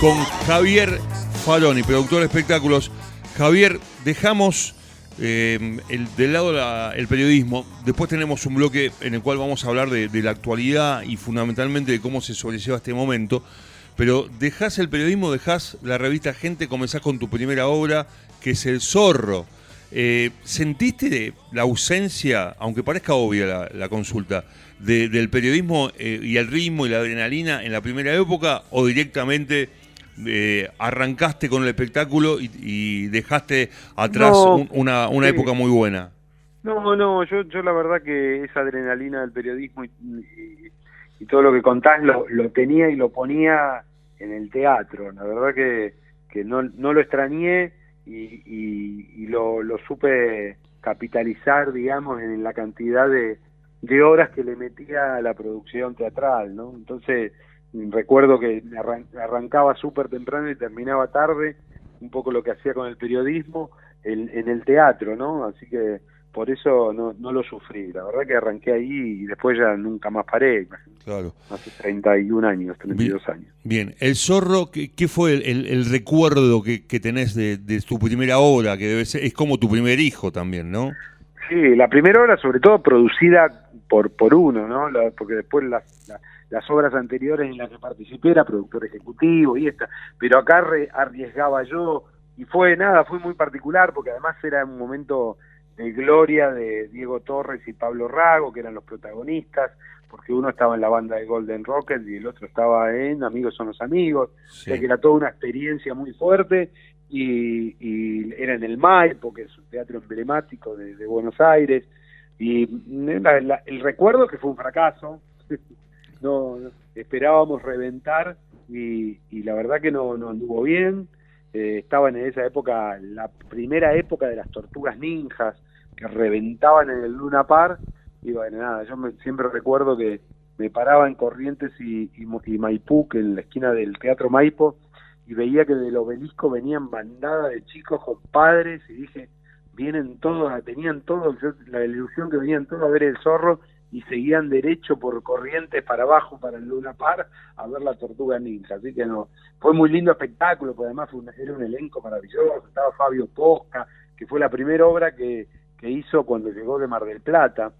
con Javier Faroni, productor de espectáculos. Javier, dejamos eh, el, del lado la- el periodismo. Después tenemos un bloque en el cual vamos a hablar de, la actualidad y fundamentalmente de cómo se sobrelleva este momento. Pero dejás el periodismo, dejás la revista Gente, comenzás con tu primera obra, que es El Zorro. Eh, ¿Sentiste la ausencia, aunque parezca obvia la, consulta, de- del periodismo eh, y el ritmo y la adrenalina en la primera época o directamente eh, arrancaste con el espectáculo y, y dejaste atrás No, un- una, una sí. época muy buena? No, no, yo, yo la verdad que esa adrenalina del periodismo y, y- y todo lo que contás lo, lo tenía y lo ponía en el teatro. La verdad que, que no, no lo extrañé y, lo, lo supe capitalizar, digamos, en la cantidad de, de horas que le metía a la producción teatral, ¿no? Entonces, recuerdo que arran- arrancaba súper temprano y terminaba tarde, un poco lo que hacía con el periodismo en, en el teatro, ¿no? Así que por eso no, no lo sufrí. La verdad que arranqué ahí y después ya nunca más paré. Claro. Hace 31 años, 32 años. Bien, El Zorro, ¿qué, qué fue el, el- el recuerdo que, que tenés de, de tu primera obra? Que debe ser, es como tu primer hijo también, ¿no? Sí, la primera obra sobre todo producida por por uno, ¿no? La- porque después las, la- las obras anteriores en las que participé era productor ejecutivo y esta, pero acá re- arriesgaba yo y fue nada, fue muy particular porque además era un momento de gloria de Diego Torres y Pablo Rago, que eran los protagonistas, porque uno estaba en la banda de Golden Rocket y el otro estaba en Amigos son los amigos, o sea que era toda una experiencia muy fuerte y, y era en el Maipo, que es un teatro emblemático de, de Buenos Aires, y la- la- el recuerdo que fue un fracaso, no esperábamos reventar y, y la verdad que no, no anduvo bien, Eh, estaban en esa época, la primera época de las tortugas ninjas, que reventaban en el Luna Par, y bueno, nada, yo me- siempre recuerdo que me paraba en Corrientes y, y Maipú, que en la esquina del Teatro Maipo, y veía que del obelisco venían bandadas de chicos con padres y dije, vienen todos, tenían todos, yo- la ilusión que venían todos a ver el zorro y seguían derecho por Corrientes para abajo, para el Luna Par, a ver la tortuga ninja. Así que no, fue muy lindo espectáculo, porque además fue un- era un elenco maravilloso, estaba Fabio Posca, que fue la primera obra que, que hizo cuando llegó de Mar del Plata.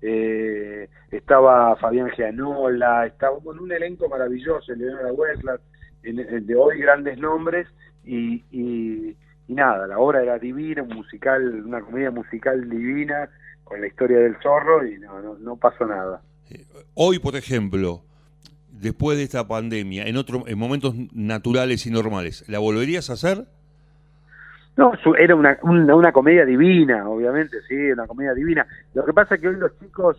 Eh, estaba Fabián Gianola, estaba con un elenco maravilloso, Leonora de hoy grandes nombres, y, y, y nada, la obra era divina, musical, una comedia musical divina, con la historia del zorro, y no, no, no pasó nada. Hoy, por ejemplo, después de esta pandemia, en otro, en momentos naturales y normales, ¿la volverías a hacer? No, era una, una, una comedia divina, obviamente, sí, una comedia divina. Lo que pasa es que hoy los chicos,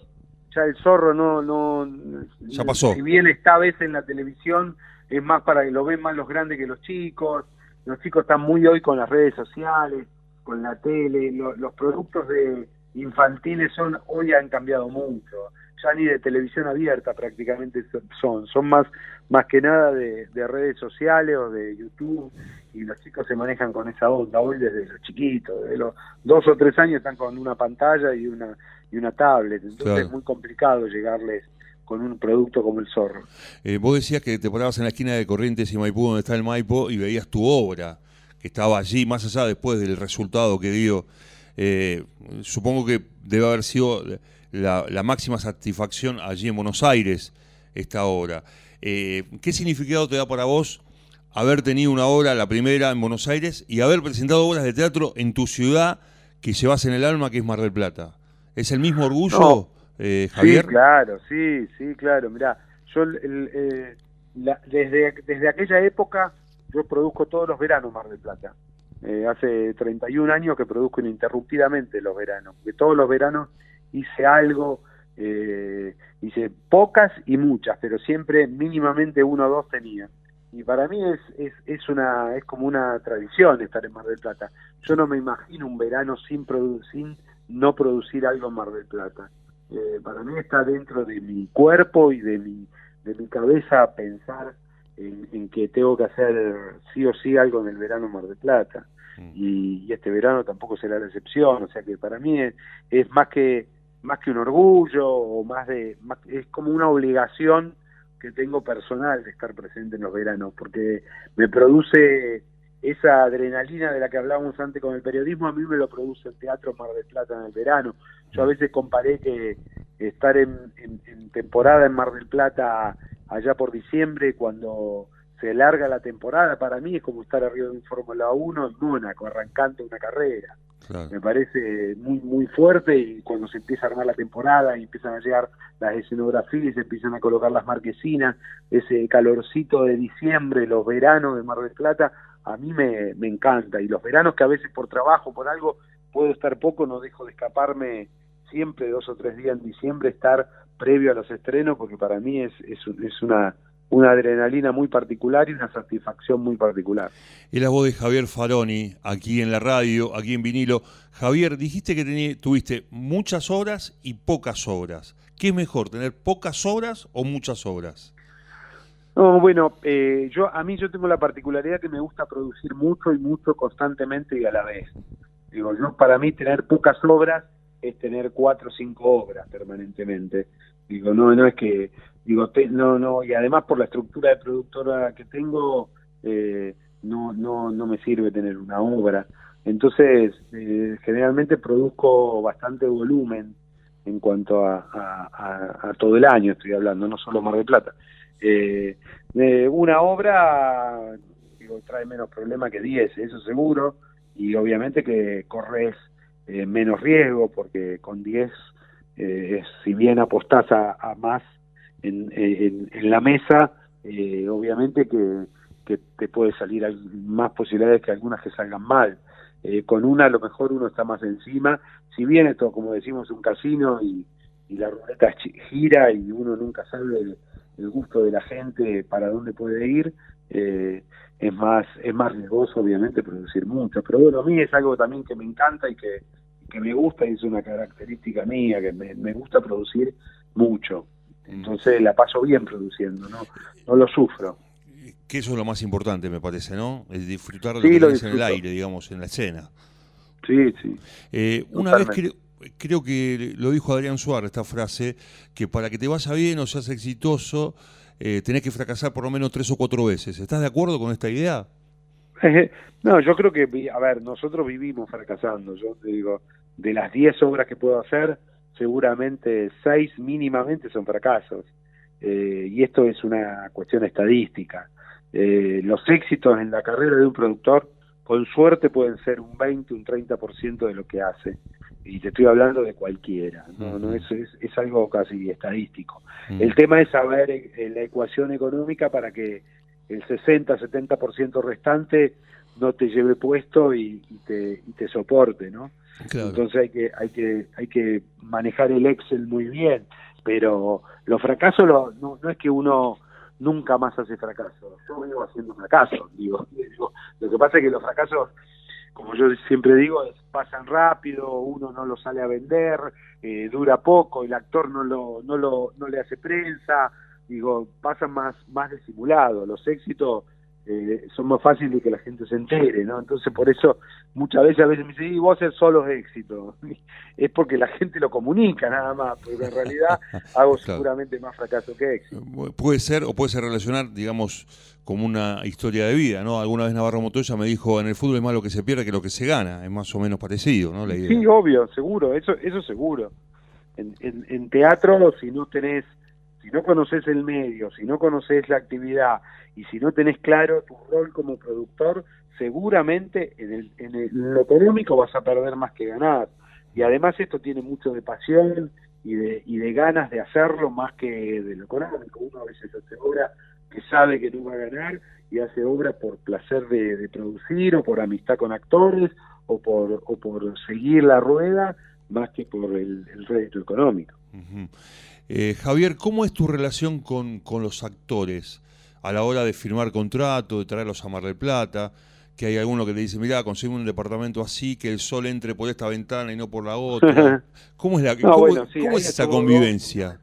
ya el zorro no, no, Ya pasó. Si bien está a veces en la televisión, es más para que lo ven más los grandes que los chicos. Los chicos están muy hoy con las redes sociales, con la tele, lo- los productos de infantiles son hoy han cambiado mucho. Ya ni de televisión abierta prácticamente so- son, son más más que nada de, de redes sociales o de YouTube y los chicos se manejan con esa onda hoy desde los chiquitos, desde los dos o tres años están con una pantalla y una y una tablet, entonces Claro. es muy complicado llegarles con un producto como el zorro. Eh, vos decías que te parabas en la esquina de Corrientes y Maipú, donde está el Maipo, y veías tu obra, que estaba allí, más allá después del resultado que dio. Eh, supongo que debe haber sido la, la máxima satisfacción allí en Buenos Aires esta obra. Eh, ¿Qué significado te da para vos haber tenido una obra, la primera en Buenos Aires, y haber presentado obras de teatro en tu ciudad que llevas en el alma, que es Mar del Plata? ¿Es el mismo orgullo, No. eh, Javier? Sí, claro, sí, sí, claro. Mirá, yo el- el, eh, la- desde, desde aquella época yo produzco todos los veranos Mar del Plata. Eh, hace 31 años que produzco ininterrumpidamente los veranos. Que todos los veranos hice algo, eh, hice pocas y muchas, pero siempre mínimamente uno o dos tenía. Y para mí es, es, es, una, es como una tradición estar en Mar del Plata. Yo no me imagino un verano sin, sin no producir algo en Mar del Plata. Eh, para mí está dentro de mi cuerpo y de mi, de mi cabeza pensar en, en que tengo que hacer sí o sí algo en el verano Mar del Plata. Mm. Y, y este verano tampoco será la excepción. O sea que para mí es, es más que más que un orgullo o más de más- es como una obligación que tengo personal de estar presente en los veranos, porque me produce esa adrenalina de la que hablábamos antes con el periodismo, a mí me lo produce el Teatro Mar del Plata en el verano. Yo a veces comparé que estar en, en temporada en Mar del Plata allá por diciembre, cuando se larga la temporada, para mí es como estar arriba de un Fórmula 1 en Mónaco, arrancando una carrera. Me parece muy muy fuerte y cuando se empieza a armar la temporada y empiezan a llegar las escenografías, y se empiezan a colocar las marquesinas, ese calorcito de diciembre, los veranos de Mar del Plata, a mí me, me encanta. Y los veranos que a veces por trabajo, por algo, puedo estar poco, no dejo de escaparme siempre dos o tres días en diciembre, estar previo a los estrenos, porque para mí es, es, es una una adrenalina muy particular y una satisfacción muy particular. Es la voz de Javier Faroni, aquí en la radio, aquí en vinilo. Javier, dijiste que tuviste muchas horas y pocas horas. ¿Qué es mejor, tener pocas horas o muchas horas? No, bueno, eh, yo a mí yo tengo la particularidad que me gusta producir mucho y mucho constantemente y a la vez. Digo, yo para mí tener pocas obras es tener cuatro o cinco obras permanentemente. Digo, no, no es que digo no no y además por la estructura de productora que tengo eh, no no no me sirve tener una obra entonces eh, generalmente produzco bastante volumen en cuanto a, todo el año estoy hablando no solo Mar del Plata eh, una obra digo trae menos problema que 10 eso seguro y obviamente que corres menos riesgo porque con 10 si bien apostás a más en, en, la mesa, eh, obviamente que, que, te puede salir más posibilidades que algunas que salgan mal. Eh, con una a lo mejor uno está más encima, si bien esto, como decimos, un casino y, y la ruleta gira y uno nunca sabe el, gusto de la gente para dónde puede ir, eh, es más es más riesgoso obviamente producir mucho. Pero bueno, a mí es algo también que me encanta y que, que me gusta y es una característica mía, que me, me gusta producir mucho. Entonces la paso bien produciendo, no, no lo sufro. Que eso es lo más importante, me parece, ¿no? Es disfrutar de lo que en el aire, digamos, en la escena. Sí, sí. Eh, una vez creo, creo que lo dijo Adrián Suárez esta frase, que para que te vaya bien o seas exitoso, eh, tenés que fracasar por lo menos tres o cuatro veces. ¿Estás de acuerdo con esta idea? no, yo creo que, a ver, nosotros vivimos fracasando. Yo te digo, de las diez obras que puedo hacer, seguramente seis mínimamente son fracasos. Eh, y esto es una cuestión estadística. Eh, los éxitos en la carrera de un productor, con suerte, pueden ser un 20, un 30% de lo que hace. Y te estoy hablando de cualquiera, no, no es, es, algo casi estadístico. El tema es saber eh, la ecuación económica para que el 60, 70% restante no te lleve puesto y, y, te, y te soporte, ¿no? Entonces hay que, hay que, hay que manejar el Excel muy bien, pero los fracasos no, no es que uno nunca más hace fracaso, yo vengo haciendo fracasos, digo, lo que pasa es que los fracasos, como yo siempre digo, pasan rápido, uno no lo sale a vender, eh, dura poco, el actor no lo, no lo, no le hace prensa, digo, pasan más, más disimulado, los éxitos eh, son más fáciles que la gente se entere, ¿no? Entonces por eso muchas veces a veces me dicen, y vos haces solo éxito. es porque la gente lo comunica nada más, porque en realidad hago seguramente más fracaso que éxito. Puede ser, o puede ser relacionar, digamos, como una historia de vida, ¿no? Alguna vez Navarro Montoya me dijo, en el fútbol es más lo que se pierde que lo que se gana, es más o menos parecido, ¿no? La idea. Sí, obvio, seguro, eso, eso seguro. En, en, en teatro, si no tenés si no conoces el medio, si no conoces la actividad y si no tenés claro tu rol como productor, seguramente en, el, en, lo económico vas a perder más que ganar. Y además esto tiene mucho de pasión y de, y de ganas de hacerlo más que de lo económico. Uno a veces hace obra que sabe que no va a ganar y hace obra por placer de, producir o por amistad con actores o por, o por seguir la rueda más que por el, el rédito económico. Eh, Javier, ¿cómo es tu relación con, con, los actores a la hora de firmar contrato, de traerlos a Mar del Plata? Que hay alguno que te dice, mira, consigo un departamento así, que el sol entre por esta ventana y no por la otra. ¿Cómo es, la, cómo, es esa convivencia?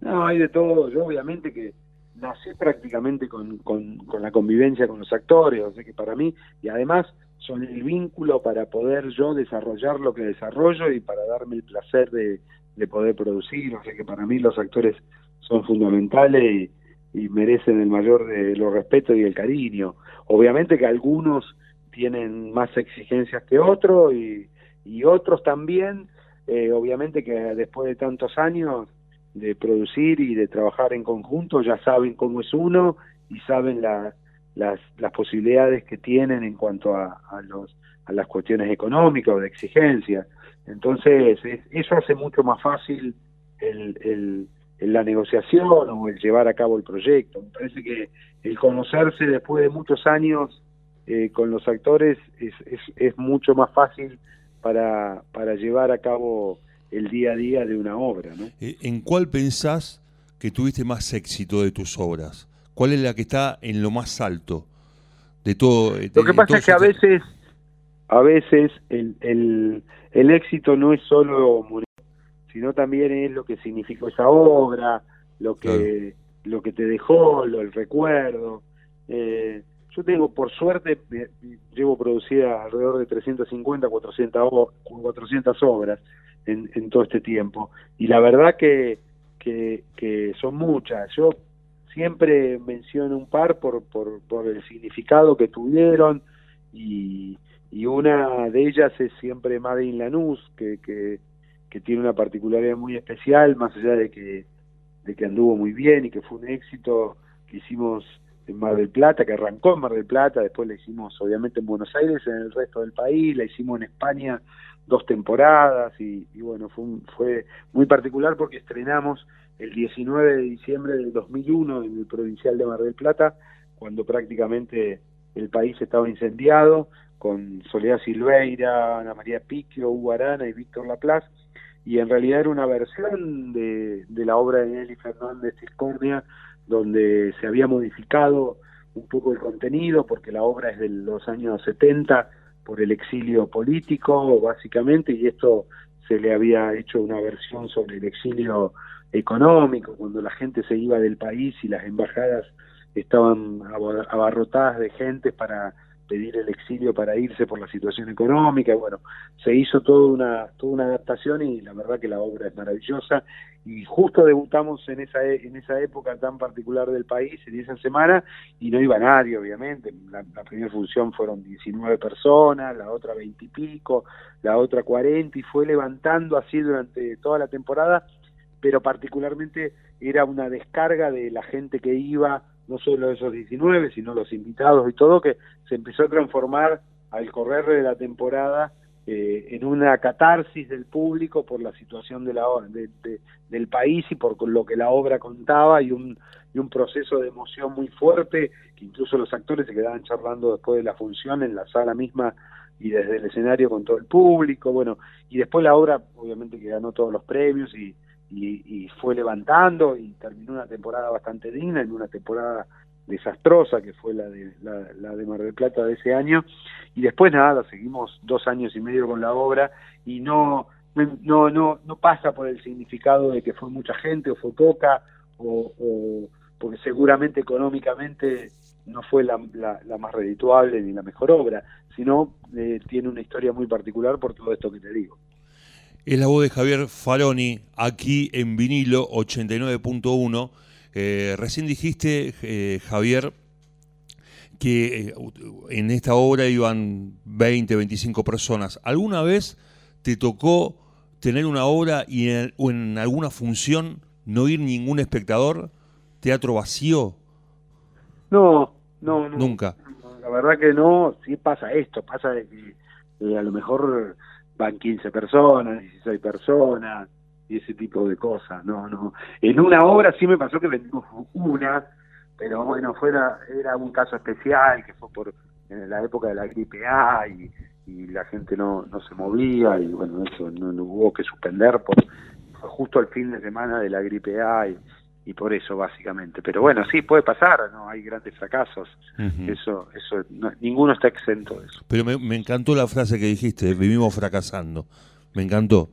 No, hay de todo. Yo obviamente que nací prácticamente con, con, con, la convivencia con los actores, o sea que para mí, y además son el vínculo para poder yo desarrollar lo que desarrollo y para darme el placer de, de poder producir, o sea que para mí los actores son fundamentales y merecen el mayor de los respetos y el cariño. Obviamente que algunos tienen más exigencias que otros y, y otros también, eh, obviamente que después de tantos años de producir y de trabajar en conjunto ya saben cómo es uno y saben la, las, las posibilidades que tienen en cuanto a, los, a las cuestiones económicas o de exigencia. Entonces, eso hace mucho más fácil el, el, la negociación o el llevar a cabo el proyecto. Me parece que el conocerse después de muchos años eh, con los actores es, es, es, mucho más fácil para, para llevar a cabo el día a día de una obra. Eh, ¿En cuál pensás que tuviste más éxito de tus obras? ¿Cuál es la que está en lo más alto de todo? De, lo que pasa es que a veces, a veces el, el, el éxito no es solo sino también es lo que significó esa obra, lo que lo que te dejó, lo, el recuerdo. Eh, yo tengo, por suerte, llevo producida alrededor de 350, 400, 400 obras en, en todo este tiempo. Y la verdad que, que, que son muchas. Yo siempre menciono un par por, por, por el significado que tuvieron y, y una de ellas es siempre Made in Lanús, que, que, tiene una particularidad muy especial, más allá de que, de que anduvo muy bien y que fue un éxito que hicimos en Mar del Plata, que arrancó en Mar del Plata, después la hicimos obviamente en Buenos Aires, en el resto del país, la hicimos en España dos temporadas y, y bueno, fue, un, fue muy particular porque estrenamos el 19 de diciembre del 2001 en el provincial de Mar del Plata, cuando prácticamente el país estaba incendiado, con Soledad Silveira, Ana María Picchio, Hugo Arana y Víctor Laplace, y en realidad era una versión de, de la obra de Nelly Fernández Discordia, donde se había modificado un poco el contenido, porque la obra es de los años 70, por el exilio político, básicamente, y esto se le había hecho una versión sobre el exilio económico, cuando la gente se iba del país y las embajadas estaban abarrotadas de gente para pedir el exilio para irse por la situación económica, bueno, se hizo toda una, toda una adaptación y la verdad que la obra es maravillosa. Y justo debutamos en esa, e, en esa época tan particular del país, en esa semana, y no iba nadie, obviamente, la, la primera función fueron 19 personas, la otra 20 y pico, la otra 40 y fue levantando así durante toda la temporada, pero particularmente era una descarga de la gente que iba no solo esos 19, sino los invitados y todo, que se empezó a transformar al correr de la temporada eh, en una catarsis del público por la situación de la de, de, del país y por lo que la obra contaba y un, y un proceso de emoción muy fuerte, que incluso los actores se quedaban charlando después de la función en la sala misma y desde el escenario con todo el público, bueno, y después la obra obviamente que ganó todos los premios y, y, y, fue levantando y terminó una temporada bastante digna en una temporada desastrosa que fue la de la, de Mar del Plata de ese año. Y después nada seguimos dos años y medio con la obra y no no no no pasa por el significado de que fue mucha gente o fue poca o, o porque seguramente económicamente no fue la, la, la, más redituable ni la mejor obra sino eh, tiene una historia muy particular por todo esto que te digo es la voz de Javier Faroni, aquí en vinilo 89.1. Eh, recién dijiste, eh, Javier, que eh, en esta obra iban 20, 25 personas. ¿Alguna vez te tocó tener una obra y en, o en alguna función no ir ningún espectador? ¿Teatro vacío? No, no, no. Nunca. La verdad que no, sí pasa esto, pasa de que eh, a lo mejor van 15 personas, 16 personas y ese tipo de cosas. No, no. En una obra sí me pasó que vendimos una, pero bueno, fuera era un caso especial que fue por en la época de la gripe A y, la gente no, no se movía y bueno, eso no, no hubo que suspender por justo el fin de semana de la gripe A y, y por eso básicamente. Pero bueno sí puede pasar no hay grandes fracasos. Uh -huh. eso eso no, ninguno está exento de eso. Pero me, me, encantó la frase que dijiste vivimos fracasando. Me encantó.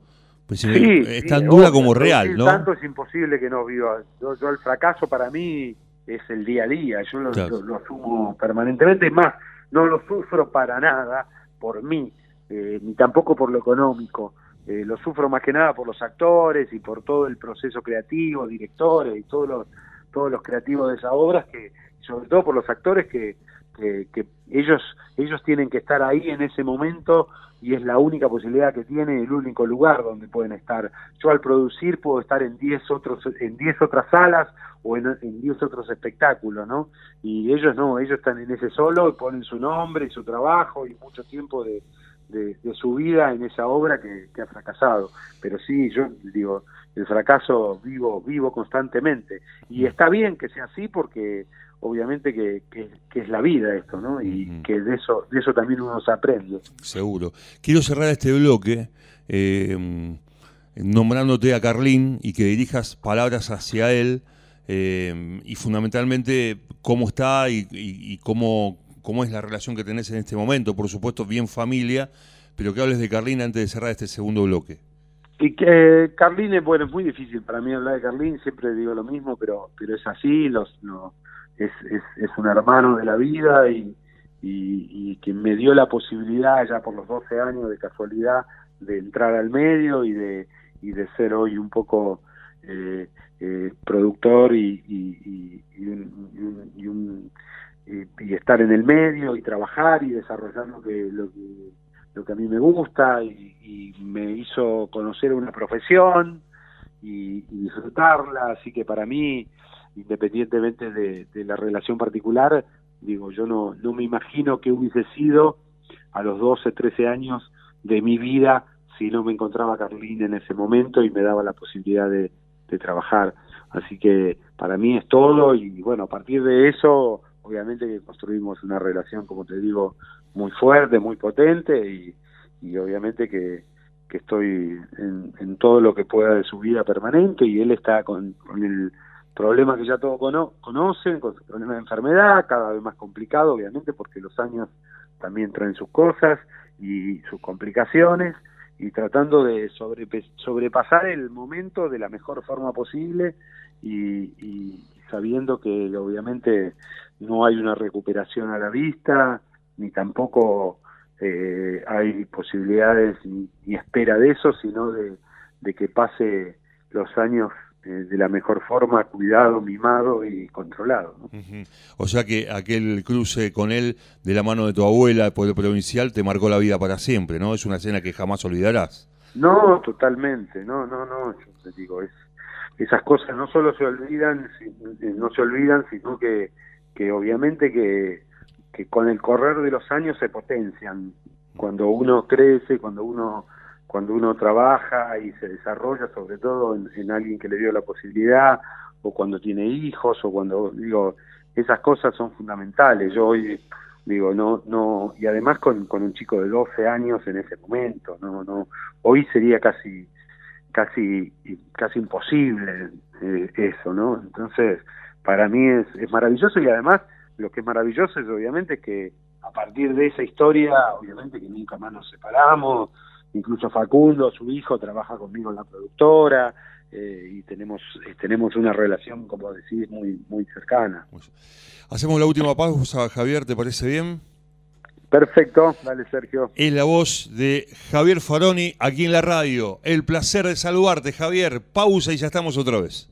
Pues sí, es tan sí, dura como real no tanto es imposible que no viva. Yo, yo, el fracaso para mí es el día a día. Yo lo, claro. lo, lo asumo permanentemente. Más no lo sufro para nada por mí eh, ni tampoco por lo económico eh, lo sufro más que nada por los actores y por todo el proceso creativo, directores y todos los, todos los creativos de esa obra, que sobre todo por los actores que, que, ellos ellos tienen que estar ahí en ese momento y es la única posibilidad que tienen, el único lugar donde pueden estar. Yo al producir puedo estar en 10 otros en 10 otras salas o en 10 otros espectáculos, ¿no? Y ellos no, ellos están en ese solo, y ponen su nombre y su trabajo y mucho tiempo de, de, su vida en esa obra que, ha fracasado. Pero sí, yo digo, el fracaso vivo, vivo constantemente. Y está bien que sea así porque obviamente que, que, es la vida esto, ¿no? Y que de eso, de eso también uno se aprende. Seguro. Quiero cerrar este bloque eh, nombrándote a Carlín y que dirijas palabras hacia él eh, y fundamentalmente cómo está y, y cómo cómo es la relación que tenés en este momento, por supuesto bien familia, pero que hables de Carlín antes de cerrar este segundo bloque. Y que Carlín, bueno, es muy difícil para mí hablar de Carlín, siempre digo lo mismo, pero pero es así, los, es, es, es, un hermano de la vida y, y, que me dio la posibilidad ya por los 12 años de casualidad de entrar al medio y de, y de ser hoy un poco eh, eh, productor y, y, y un y, estar en el medio y trabajar y desarrollar lo que lo que, lo que a mí me gusta y, me hizo conocer una profesión y, disfrutarla. Así que para mí independientemente de, la relación particular digo yo no no me imagino que hubiese sido a los 12 13 años de mi vida si no me encontraba Carlín en ese momento y me daba la posibilidad de, de trabajar. Así que para mí es todo y bueno a partir de eso obviamente que construimos una relación, como te digo, muy fuerte, muy potente y, y obviamente que, que estoy en, en, todo lo que pueda de su vida permanente y él está con, con el problema que ya todos cono conocen, con su problema de enfermedad, cada vez más complicado, obviamente, porque los años también traen sus cosas y sus complicaciones, y tratando de sobre, sobrepasar el momento de la mejor forma posible y, y sabiendo que obviamente no hay una recuperación a la vista, ni tampoco eh, hay posibilidades ni, espera de eso, sino de, que pase los años eh, de la mejor forma, cuidado, mimado y controlado. O sea que aquel cruce con él de la mano de tu abuela, poder provincial, te marcó la vida para siempre, ¿no? Es una escena que jamás olvidarás. No, totalmente, no, no, no, yo te digo, es, esas cosas no solo se olvidan, no se olvidan, sino que que obviamente que, que con el correr de los años se potencian. Cuando uno crece, cuando uno cuando uno trabaja y se desarrolla, sobre todo en, alguien que le dio la posibilidad, o cuando tiene hijos, o cuando, digo, esas cosas son fundamentales. Yo hoy, digo, no, no, y además con, con un chico de 12 años en ese momento, no, no, hoy sería casi, casi, casi imposible eh, eso, ¿no? Entonces, para mí es, es maravilloso y además lo que es maravilloso es obviamente que a partir de esa historia, obviamente que nunca más nos separamos, incluso Facundo, su hijo, trabaja conmigo en la productora eh, y tenemos eh, tenemos una relación, como decís, muy muy cercana. Hacemos la última pausa, Javier, ¿te parece bien? Perfecto, dale Sergio. Es la voz de Javier Faroni aquí en la radio. El placer de saludarte, Javier. Pausa y ya estamos otra vez.